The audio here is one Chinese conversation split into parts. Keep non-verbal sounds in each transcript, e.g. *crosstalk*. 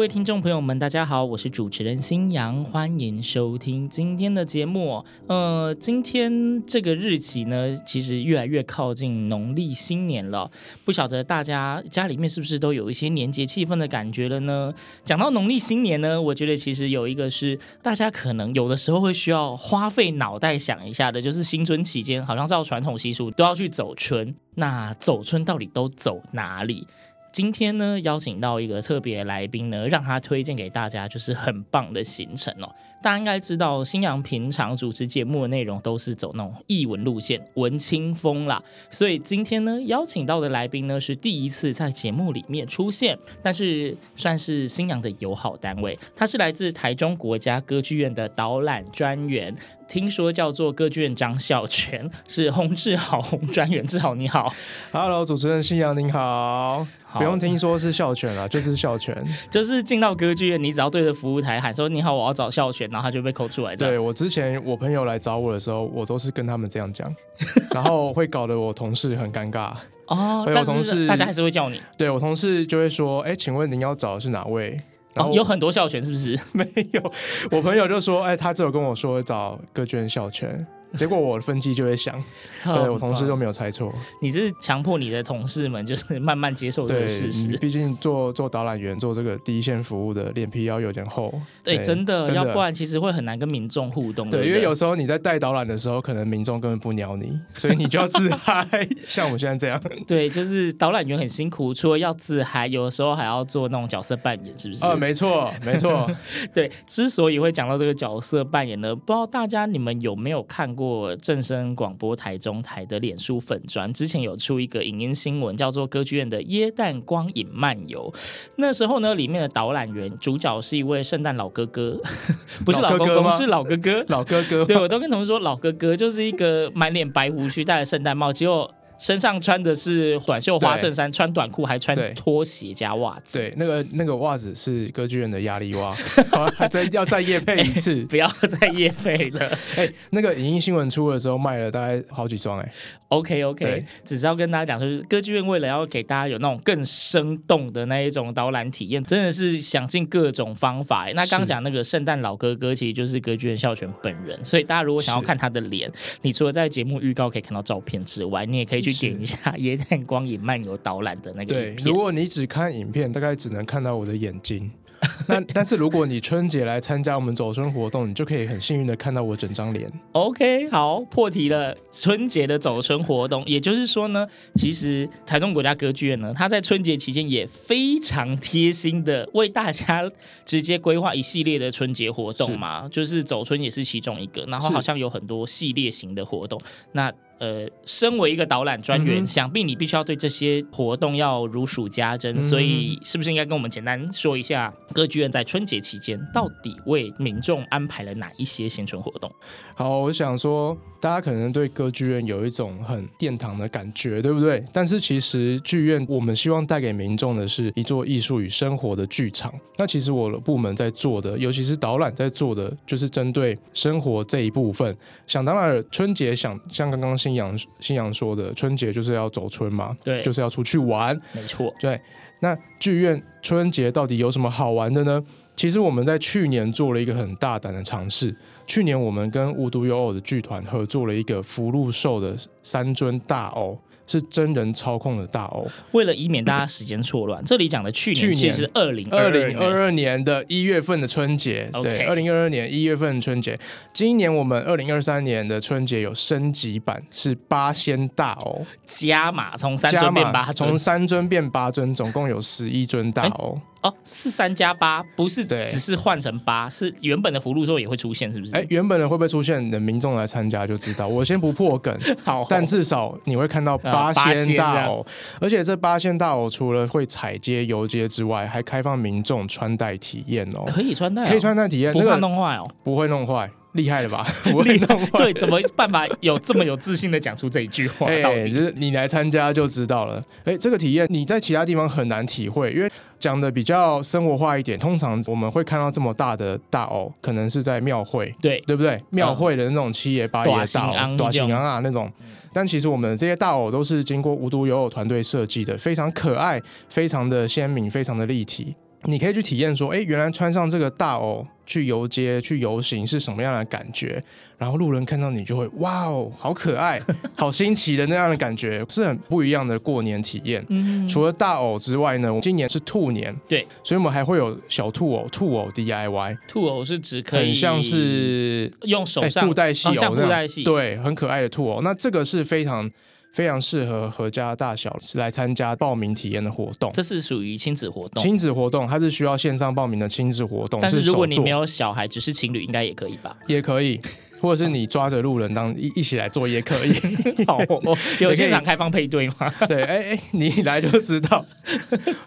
各位听众朋友们，大家好，我是主持人新阳，欢迎收听今天的节目。呃，今天这个日期呢，其实越来越靠近农历新年了，不晓得大家家里面是不是都有一些年节气氛的感觉了呢？讲到农历新年呢，我觉得其实有一个是大家可能有的时候会需要花费脑袋想一下的，就是新春期间，好像照传统习俗都要去走春，那走春到底都走哪里？今天呢，邀请到一个特别来宾呢，让他推荐给大家，就是很棒的行程哦。大家应该知道，星洋平常主持节目的内容都是走那种艺文路线、文青风啦。所以今天呢，邀请到的来宾呢，是第一次在节目里面出现，但是算是星洋的友好单位。他是来自台中国家歌剧院的导览专员，听说叫做歌剧院张孝全，*laughs* 是洪志豪洪专员。志豪你好，Hello，主持人信阳您好。不用听说是孝全了，就是孝全。就是进到歌剧院，你只要对着服务台喊说“你好，我要找孝全”，然后他就被扣出来。对，我之前我朋友来找我的时候，我都是跟他们这样讲，*laughs* 然后会搞得我同事很尴尬。哦，我同事大家还是会叫你。对，我同事就会说：“哎，请问您要找的是哪位？”然后、哦、有很多校犬是不是？*laughs* 没有，我朋友就说：“哎，他只有跟我说找歌剧院孝全。”结果我的分机就会响，*laughs* 对，我同事都没有猜错。你是强迫你的同事们就是 *laughs* 慢慢接受这个事实。毕竟做做导览员做这个第一线服务的脸皮要有点厚。对，对真的，真的要不然其实会很难跟民众互动。对，对对因为有时候你在带导览的时候，可能民众根本不鸟你，所以你就要自嗨，*laughs* 像我们现在这样。对，就是导览员很辛苦，除了要自嗨，有的时候还要做那种角色扮演，是不是？啊、呃，没错，没错。对，之所以会讲到这个角色扮演呢，不知道大家你们有没有看过正声广播台中台的脸书粉砖之前有出一个影音新闻，叫做《歌剧院的耶诞光影漫游》。那时候呢，里面的导览员主角是一位圣诞老哥哥，*laughs* 不是老公公，是老哥哥。老哥哥，对，我都跟同事说，老哥哥就是一个满脸白胡须、戴着圣诞帽，结果。身上穿的是短袖花衬衫，穿短裤还穿拖鞋加袜子。对，那个那个袜子是歌剧院的压力袜，*laughs* 还再要再夜配一次，欸、*laughs* 不要再夜配了。*laughs* 哎、欸，那个影音新闻出的时候卖了大概好几双哎、欸。OK OK，只是要跟大家讲说，就是歌剧院为了要给大家有那种更生动的那一种导览体验，真的是想尽各种方法、欸。那刚刚讲那个圣诞老哥哥，其实就是歌剧院孝全本人。所以大家如果想要看他的脸，你除了在节目预告可以看到照片之外，你也可以去。点一下耶诞光影漫游导览的那个影片。对，如果你只看影片，大概只能看到我的眼睛。*laughs* 那但是如果你春节来参加我们走春活动，你就可以很幸运的看到我整张脸。OK，好，破题了。春节的走春活动，也就是说呢，其实台中国家歌剧院呢，它在春节期间也非常贴心的为大家直接规划一系列的春节活动嘛，是就是走春也是其中一个，然后好像有很多系列型的活动。那呃，身为一个导览专员，嗯、想必你必须要对这些活动要如数家珍，嗯、所以是不是应该跟我们简单说一下，歌剧院在春节期间到底为民众安排了哪一些新春活动？好，我想说，大家可能对歌剧院有一种很殿堂的感觉，对不对？但是其实剧院我们希望带给民众的是一座艺术与生活的剧场。那其实我的部门在做的，尤其是导览在做的，就是针对生活这一部分。想当然，春节想像刚刚星洋星洋说的，春节就是要走春嘛，对，就是要出去玩，没错，对。那剧院春节到底有什么好玩的呢？其实我们在去年做了一个很大胆的尝试。去年我们跟无独有偶的剧团合作了一个福禄寿的三尊大偶。是真人操控的大欧，为了以免大家时间错乱，这里讲的去年其实是二零二零二二年的一月份的春节对，二零二二年一月份的春节。今年我们二零二三年的春节有升级版，是八仙大欧加码，从三尊变八尊，从三尊变八尊，总共有十一尊大偶。欸哦，是三加八，不是只是换成八，是原本的福禄寿也会出现，是不是？哎，原本的会不会出现？等民众来参加就知道。我先不破梗，*laughs* 好，但至少你会看到八仙大偶，而且这八仙大偶除了会踩街游街之外，还开放民众穿戴体验哦，可以穿戴，可以穿戴体验，不怕弄坏哦，不会弄坏。厉害了吧？我 *laughs* 厉害，对，怎么办法有这么有自信的讲出这一句话？*laughs* 哎、欸，就是你来参加就知道了。哎、欸，这个体验你在其他地方很难体会，因为讲的比较生活化一点。通常我们会看到这么大的大偶，可能是在庙会，对对不对？庙会的那种七爷八爷大偶，大型啊那种。但其实我们这些大偶都是经过无独有偶团队设计的，非常可爱，非常的鲜明，非常的立体。你可以去体验说，哎，原来穿上这个大偶去游街、去游行是什么样的感觉？然后路人看到你就会，哇哦，好可爱，*laughs* 好新奇的那样的感觉，是很不一样的过年体验。嗯，除了大偶之外呢，今年是兔年，对，所以我们还会有小兔偶，兔偶 DIY。兔偶是指可以很像是用手上布袋戏偶，像布袋戏，对，很可爱的兔偶。那这个是非常。非常适合合家大小是来参加报名体验的活动，这是属于亲子活动。亲子活动它是需要线上报名的亲子活动，但是如果你没有小孩，只是情侣，应该也可以吧？也可以。*laughs* 或者是你抓着路人当一一起来做也可以，*laughs* 好，*laughs* 有现场开放配对吗？对，哎、欸、哎，你一来就知道，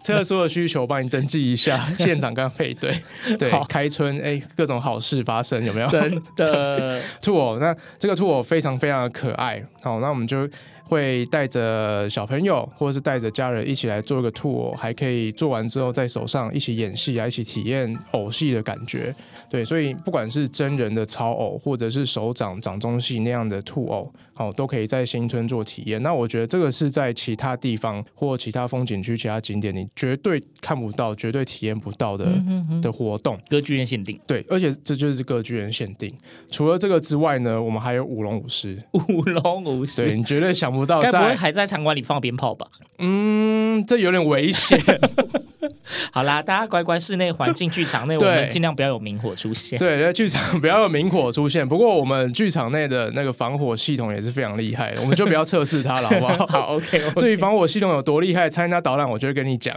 特殊的需求帮你登记一下，现场刚配对，对，开春哎、欸，各种好事发生有没有？真的兔偶，那这个兔偶非常非常的可爱，好，那我们就会带着小朋友或者是带着家人一起来做一个兔偶，还可以做完之后在手上一起演戏啊，一起体验偶戏的感觉。对，所以不管是真人的超偶，或者是手掌掌中戏那样的兔偶，好，都可以在新春做体验。那我觉得这个是在其他地方或其他风景区、其他景点，你绝对看不到、绝对体验不到的嗯哼哼的活动。歌剧院限定，对，而且这就是歌剧院限定。除了这个之外呢，我们还有舞龙舞狮。*laughs* 舞龙舞狮，对，你绝对想不到在，该不会还在场馆里放鞭炮吧？嗯，这有点危险。*laughs* 好啦，大家乖乖，室内环境剧场内，我们尽量不要有明火出现。对，在剧场 *laughs* 不要有明火出现。不过我们剧场内的那个防火系统也是非常厉害，我们就不要测试它了，好不好？*laughs* 好，OK, OK。至于防火系统有多厉害，参加导览我就会跟你讲。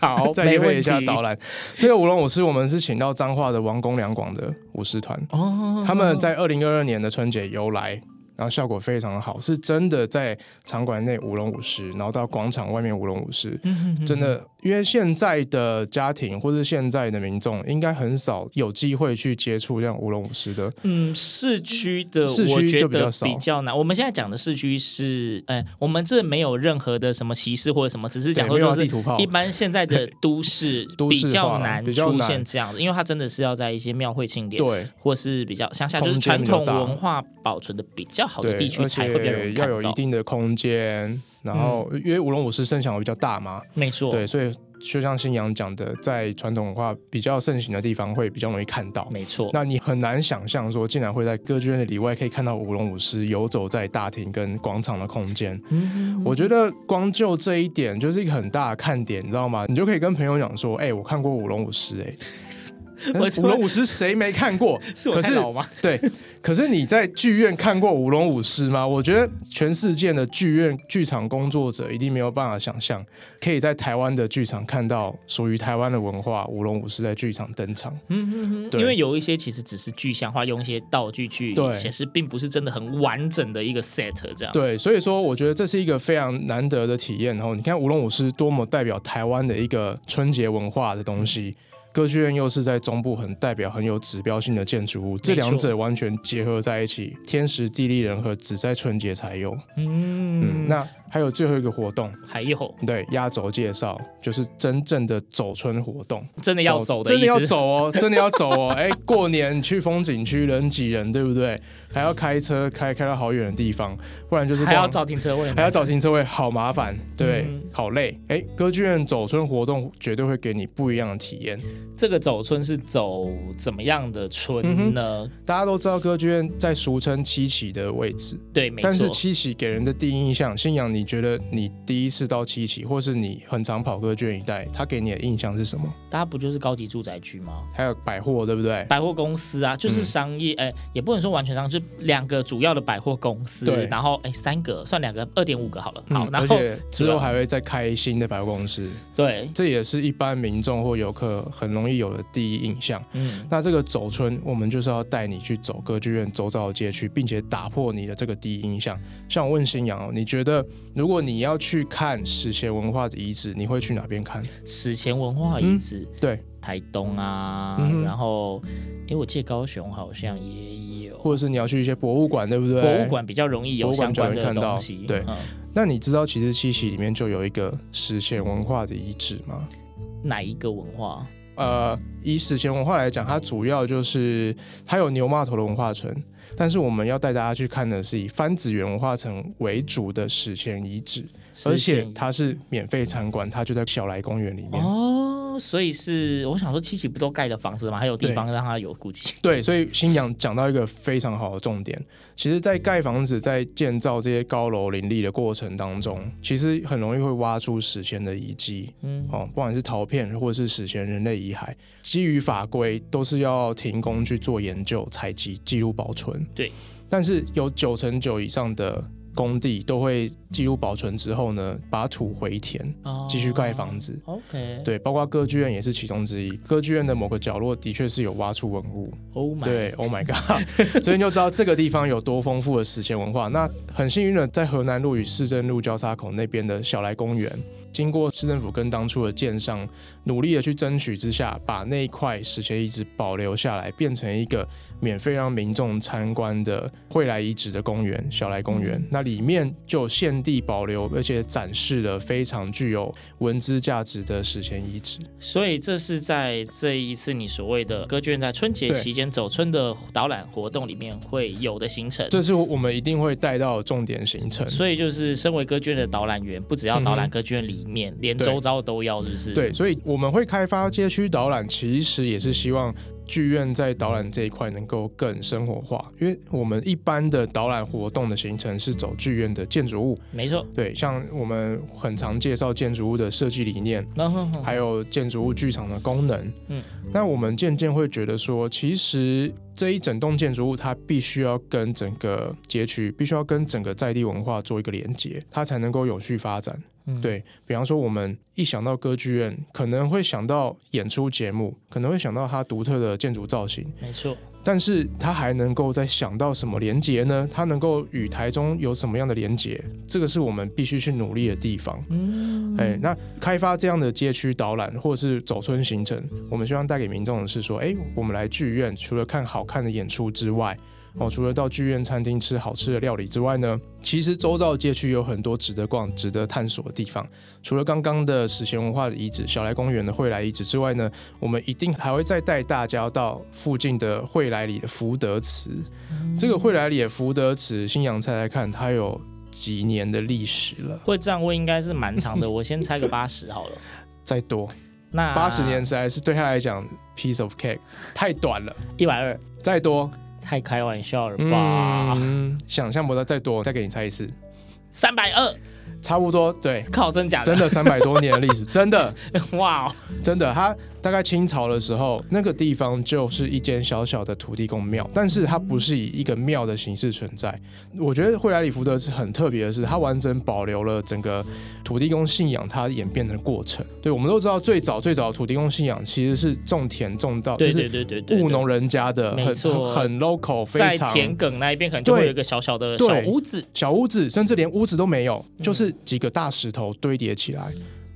好，再约会一下导览。这个舞龙舞狮，我们是请到彰化的王公两广的舞狮团，哦，他们在二零二二年的春节由来。然后效果非常的好，是真的在场馆内舞龙舞狮，然后到广场外面舞龙舞狮，真的，因为现在的家庭或者现在的民众应该很少有机会去接触这样舞龙舞狮的。嗯，市区的市区就比较少，比较难。我们现在讲的市区是，哎，我们这没有任何的什么歧视或者什么，只是讲说就是一般现在的 *laughs* 都市比较难出现这样的，因为它真的是要在一些庙会庆典，对，或是比较乡下，就是传统文化保存的比较。好的地区才会比较有要有一定的空间，然后因为舞龙舞狮声响比较大嘛，没错，对，所以就像新阳讲的，在传统文化比较盛行的地方会比较容易看到，没错。那你很难想象说，竟然会在歌剧院的里外可以看到舞龙舞狮游走在大厅跟广场的空间。嗯，我觉得光就这一点就是一个很大的看点，你知道吗？你就可以跟朋友讲说，哎、欸，我看过舞龙舞狮，哎。*laughs* *laughs* 舞龙舞狮谁没看过？*laughs* 是我太老吗？*laughs* 对，可是你在剧院看过舞龙舞狮吗？我觉得全世界的剧院剧场工作者一定没有办法想象，可以在台湾的剧场看到属于台湾的文化舞龙舞狮在剧场登场。嗯嗯嗯，因为有一些其实只是具象化，用一些道具去显示，并不是真的很完整的一个 set 这样。对，所以说我觉得这是一个非常难得的体验。然后你看舞龙舞狮多么代表台湾的一个春节文化的东西。歌剧院又是在中部很代表、很有指标性的建筑物，这两者完全结合在一起，天时地利人和，只在春节才有。嗯，嗯，那还有最后一个活动，还有对，压轴介绍就是真正的走春活动，真的要走的，真的要走哦，*laughs* 真的要走哦。哎，过年去风景区人挤人，对不对？还要开车开开到好远的地方，不然就是还要找停车位，还要找停车位，好麻烦，对，嗯、好累。哎，歌剧院走春活动绝对会给你不一样的体验。这个走春是走怎么样的春呢？嗯、大家都知道歌剧院在俗称七喜的位置，对，没错。但是七喜给人的第一印象，信仰，你觉得你第一次到七期，或是你很常跑歌剧院一带，他给你的印象是什么？大家不就是高级住宅区吗？还有百货，对不对？百货公司啊，就是商业，哎、嗯，也不能说完全商，就两个主要的百货公司，对，然后哎，三个算两个，二点五个好了，好，嗯、然后之后还会再开新的百货公司，对，这也是一般民众或游客很容易有的第一印象。嗯，那这个走春，我们就是要带你去走歌剧院周遭的街区，并且打破你的这个第一印象。像我问新阳哦，你觉得如果你要去看史前文化的遗址，你会去哪边看？史前文化遗址，嗯、对，台东啊，嗯、然后，因为我记得高雄好像也有。或者是你要去一些博物馆，对不对？博物馆比较容易有相关的东西。对，嗯、那你知道其实七喜里面就有一个史前文化的遗址吗？哪一个文化？呃，以史前文化来讲，它主要就是它有牛骂头的文化城，但是我们要带大家去看的是以番子园文化城为主的史前遗址，而且它是免费参观，它就在小来公园里面。哦。所以是我想说，七期不都盖了房子吗？还有地方让它有古迹。对，所以新娘讲到一个非常好的重点。其实，在盖房子、在建造这些高楼林立的过程当中，其实很容易会挖出史前的遗迹。嗯，哦，不管是陶片或者是史前人类遗骸，基于法规都是要停工去做研究、采集、记录、保存。对，但是有九成九以上的。工地都会记录保存之后呢，把土回填，继续盖房子。Oh, OK，对，包括歌剧院也是其中之一。歌剧院的某个角落的确是有挖出文物。Oh my，对，Oh my God，*laughs* 所以你就知道这个地方有多丰富的史前文化。那很幸运的，在河南路与市政路交叉口那边的小来公园。经过市政府跟当初的建商努力的去争取之下，把那一块史前遗址保留下来，变成一个免费让民众参观的惠来遗址的公园——小来公园。那里面就现地保留，而且展示了非常具有文资价值的史前遗址。所以这是在这一次你所谓的歌剧院在春节期间走春的导览活动里面会有的行程。这是我们一定会带到重点行程。所以就是身为歌剧院的导览员，不只要导览歌剧院里。面连周遭都要，是不是对，所以我们会开发街区导览，其实也是希望剧院在导览这一块能够更生活化。因为我们一般的导览活动的行程是走剧院的建筑物，没错，对，像我们很常介绍建筑物的设计理念，还有建筑物剧场的功能。嗯，那我们渐渐会觉得说，其实这一整栋建筑物它必须要跟整个街区，必须要跟整个在地文化做一个连接，它才能够有序发展。嗯、对，比方说，我们一想到歌剧院，可能会想到演出节目，可能会想到它独特的建筑造型，没错。但是他还能够再想到什么连接呢？他能够与台中有什么样的连接？这个是我们必须去努力的地方。嗯，哎，那开发这样的街区导览或者是走村行程，我们希望带给民众的是说，哎，我们来剧院，除了看好看的演出之外。哦，除了到剧院餐厅吃好吃的料理之外呢，其实周遭街区有很多值得逛、值得探索的地方。除了刚刚的史前文化的遗址小来公园的惠来遗址之外呢，我们一定还会再带大家到附近的惠来里的福德祠。嗯、这个惠来里的福德祠，新阳猜猜看，它有几年的历史了？会这样问应该是蛮长的，*laughs* 我先猜个八十好了。再多，那八十年实在是对他来讲 piece of cake 太短了。一百二，再多。太开玩笑了吧！嗯，想象不到，再多，再给你猜一次，三百二，差不多，对，靠，真假的？真的三百多年的历史，*laughs* 真的，哇，哦真的，它。大概清朝的时候，那个地方就是一间小小的土地公庙，但是它不是以一个庙的形式存在。我觉得惠来里福德是很特别的是，它完整保留了整个土地公信仰它演变的过程。对，我们都知道，最早最早的土地公信仰其实是种田种稻，对对对对对，务农人家的，没错，很 local，非常在田埂那一边可能就会有一个小小的小屋子，小屋子，甚至连屋子都没有，就是几个大石头堆叠起来。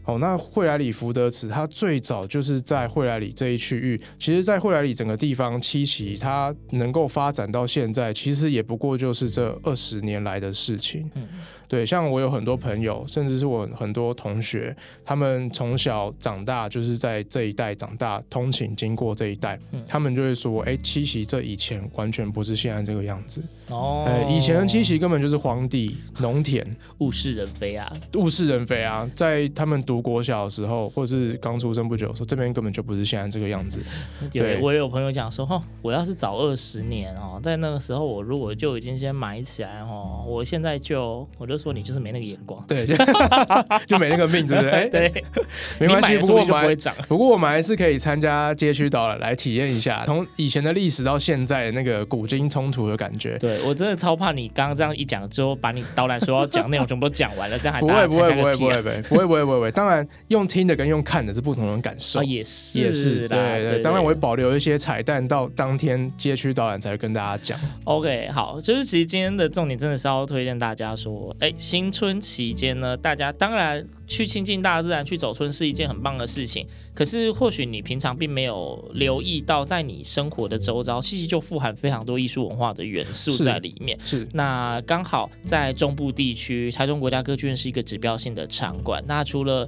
哦，那惠来里福德祠它最早就是在惠来里这一区域。其实，在惠来里整个地方七期，它能够发展到现在，其实也不过就是这二十年来的事情。嗯。对，像我有很多朋友，甚至是我很多同学，他们从小长大就是在这一带长大，通勤经过这一带，嗯、他们就会说：“哎，七期这以前完全不是现在这个样子。哦，哎，以前的七期根本就是荒地、农田，物是人非啊，物是人非啊。在他们读国小的时候，或者是刚出生不久的时候，这边根本就不是现在这个样子。对，我也有朋友讲说：哦，我要是早二十年哦，在那个时候，我如果就已经先埋起来哦，我现在就我就。说你就是没那个眼光，对，*laughs* 就没那个命，对不对？哎，对，没关系。不过我们不会长，不过我们还是可以参加街区导览来体验一下，从以前的历史到现在那个古今冲突的感觉。对，我真的超怕你刚刚这样一讲之后，把你导览所要讲内容全部都讲完了，这样还不会不会不会不会不会不会不会不会。当然，用听的跟用看的是不同的感受，也是也是对对。当然，我会保留一些彩蛋，到当天街区导览才会跟大家讲。OK，好，就是其实今天的重点真的是要推荐大家说，哎，新春。期间呢，大家当然去亲近大自然、去走春是一件很棒的事情。可是或许你平常并没有留意到，在你生活的周遭，其实就富含非常多艺术文化的元素在里面。是，是那刚好在中部地区，台中国家歌剧院是一个指标性的场馆。那除了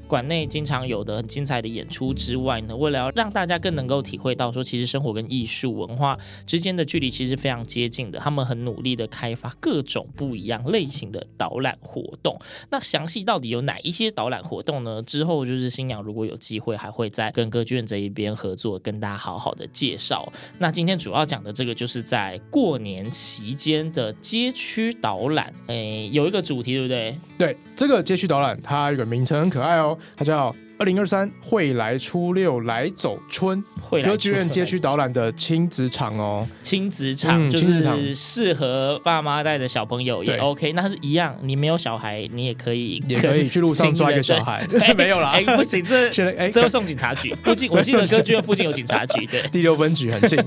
馆内经常有的很精彩的演出之外呢，为了要让大家更能够体会到说，其实生活跟艺术文化之间的距离其实非常接近的，他们很努力的开发各种不一样类型的导览活动。那详细到底有哪一些导览活动呢？之后就是新娘如果有机会，还会再跟歌剧院这一边合作，跟大家好好的介绍。那今天主要讲的这个，就是在过年期间的街区导览，哎，有一个主题，对不对？对，这个街区导览它有个名称很可爱哦。它叫二零二三惠来初六来走春，歌剧院街区导览的亲子场哦，亲子场就是适合爸妈带着小朋友也 OK，那是一样，你没有小孩你也可以也可以去路上抓一个小孩，*laughs* *laughs* 没有啦，哎不行，这 *laughs* 现在哎这会送警察局，附近我记得歌剧院附近有警察局，对，第六分局很近，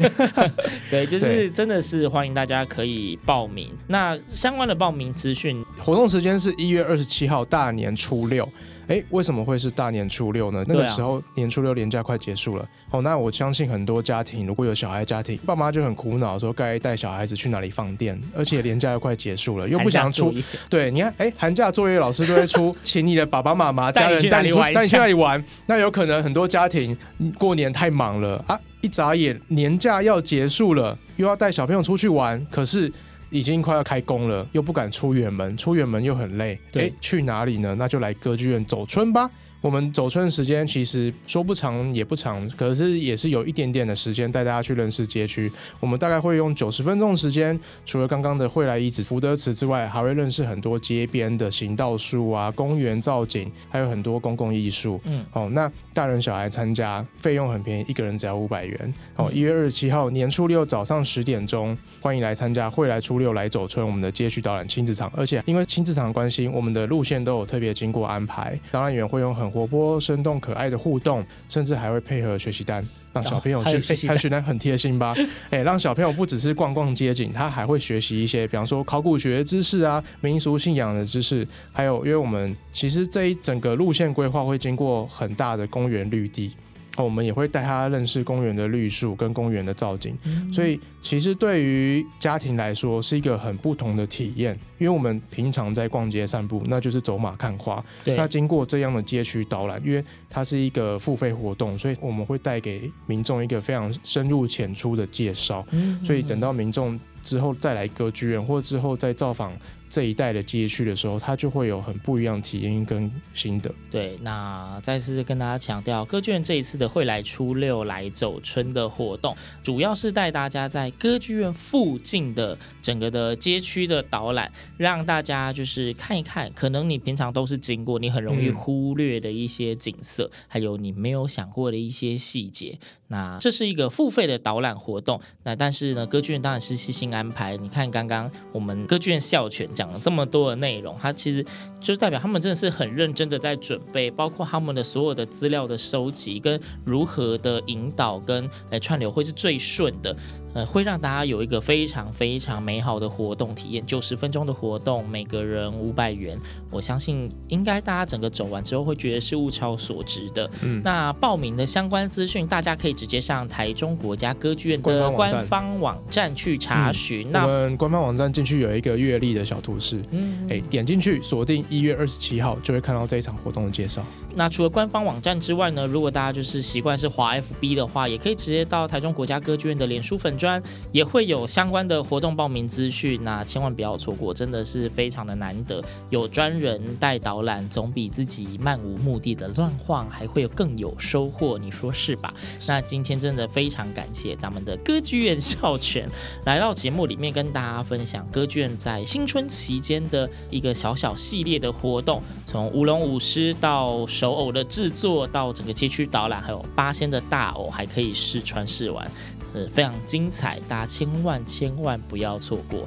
对，就是真的是欢迎大家可以报名，那相关的报名资讯，活动时间是一月二十七号大年初六。哎，为什么会是大年初六呢？那个时候年初六年假快结束了。哦，那我相信很多家庭如果有小孩家庭，爸妈就很苦恼，说该带小孩子去哪里放电，而且年假又快结束了，又不想出。对，你看，哎，寒假作业老师都会出，请你的爸爸妈妈家人 *laughs* 带你带你去哪里玩。那有可能很多家庭过年太忙了啊，一眨眼年假要结束了，又要带小朋友出去玩，可是。已经快要开工了，又不敢出远门，出远门又很累。对，去哪里呢？那就来歌剧院走春吧。我们走春的时间其实说不长也不长，可是也是有一点点的时间带大家去认识街区。我们大概会用九十分钟的时间，除了刚刚的惠来遗址福德祠之外，还会认识很多街边的行道树啊、公园造景，还有很多公共艺术。嗯，哦，那大人小孩参加费用很便宜，一个人只要五百元。哦，一月二十七号年初六早上十点钟，欢迎来参加惠来初六来走春我们的街区导览亲子场。而且因为亲子场关系，我们的路线都有特别经过安排，导览员会用很活泼、生动、可爱的互动，甚至还会配合学习单，让小朋友去。学习单很贴心吧？*laughs* 哎，让小朋友不只是逛逛街景，他还会学习一些，比方说考古学知识啊、民俗信仰的知识，还有，因为我们其实这一整个路线规划会经过很大的公园绿地。我们也会带他认识公园的绿树跟公园的造景，嗯、所以其实对于家庭来说是一个很不同的体验。因为我们平常在逛街散步，那就是走马看花。对。那经过这样的街区导览，因为它是一个付费活动，所以我们会带给民众一个非常深入浅出的介绍。嗯。所以等到民众之后再来歌剧院，或之后再造访。这一带的街区的时候，它就会有很不一样的体验跟心得。对，那再次跟大家强调，歌剧院这一次的会来初六来走春的活动，主要是带大家在歌剧院附近的整个的街区的导览，让大家就是看一看，可能你平常都是经过，你很容易忽略的一些景色，嗯、还有你没有想过的一些细节。那这是一个付费的导览活动，那但是呢，歌剧院当然是细心安排。你看刚刚我们歌剧院校犬讲了这么多的内容，它其实就代表他们真的是很认真的在准备，包括他们的所有的资料的收集跟如何的引导跟诶串流会是最顺的。呃，会让大家有一个非常非常美好的活动体验，九十分钟的活动，每个人五百元，我相信应该大家整个走完之后会觉得是物超所值的。嗯，那报名的相关资讯，大家可以直接上台中国家歌剧院的官方网站去查询。那、嗯、我们官方网站进去有一个月历的小图示，嗯，哎，点进去锁定一月二十七号，就会看到这一场活动的介绍。那除了官方网站之外呢，如果大家就是习惯是滑 FB 的话，也可以直接到台中国家歌剧院的脸书粉专，也会有相关的活动报名资讯。那千万不要错过，真的是非常的难得，有专人带导览，总比自己漫无目的的乱晃还会有更有收获，你说是吧？*laughs* 那今天真的非常感谢咱们的歌剧院校犬来到节目里面跟大家分享歌剧院在新春期间的一个小小系列的活动，从舞龙舞狮到手偶的制作，到整个街区导览，还有八仙的大偶，还可以试穿试玩，是非常精彩，大家千万千万不要错过。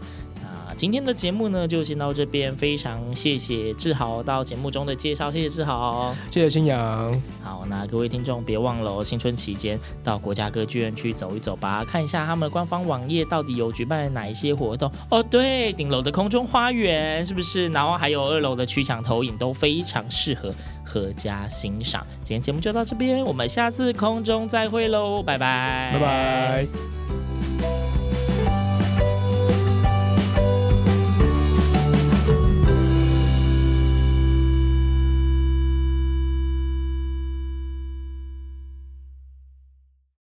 今天的节目呢，就先到这边。非常谢谢志豪到节目中的介绍，谢谢志豪，谢谢新阳。好，那各位听众别忘了哦，新春期间到国家歌剧院去走一走吧，看一下他们的官方网页到底有举办哪一些活动哦。对，顶楼的空中花园是不是？然后还有二楼的曲墙投影都非常适合阖家欣赏。今天节目就到这边，我们下次空中再会喽，拜拜，拜拜。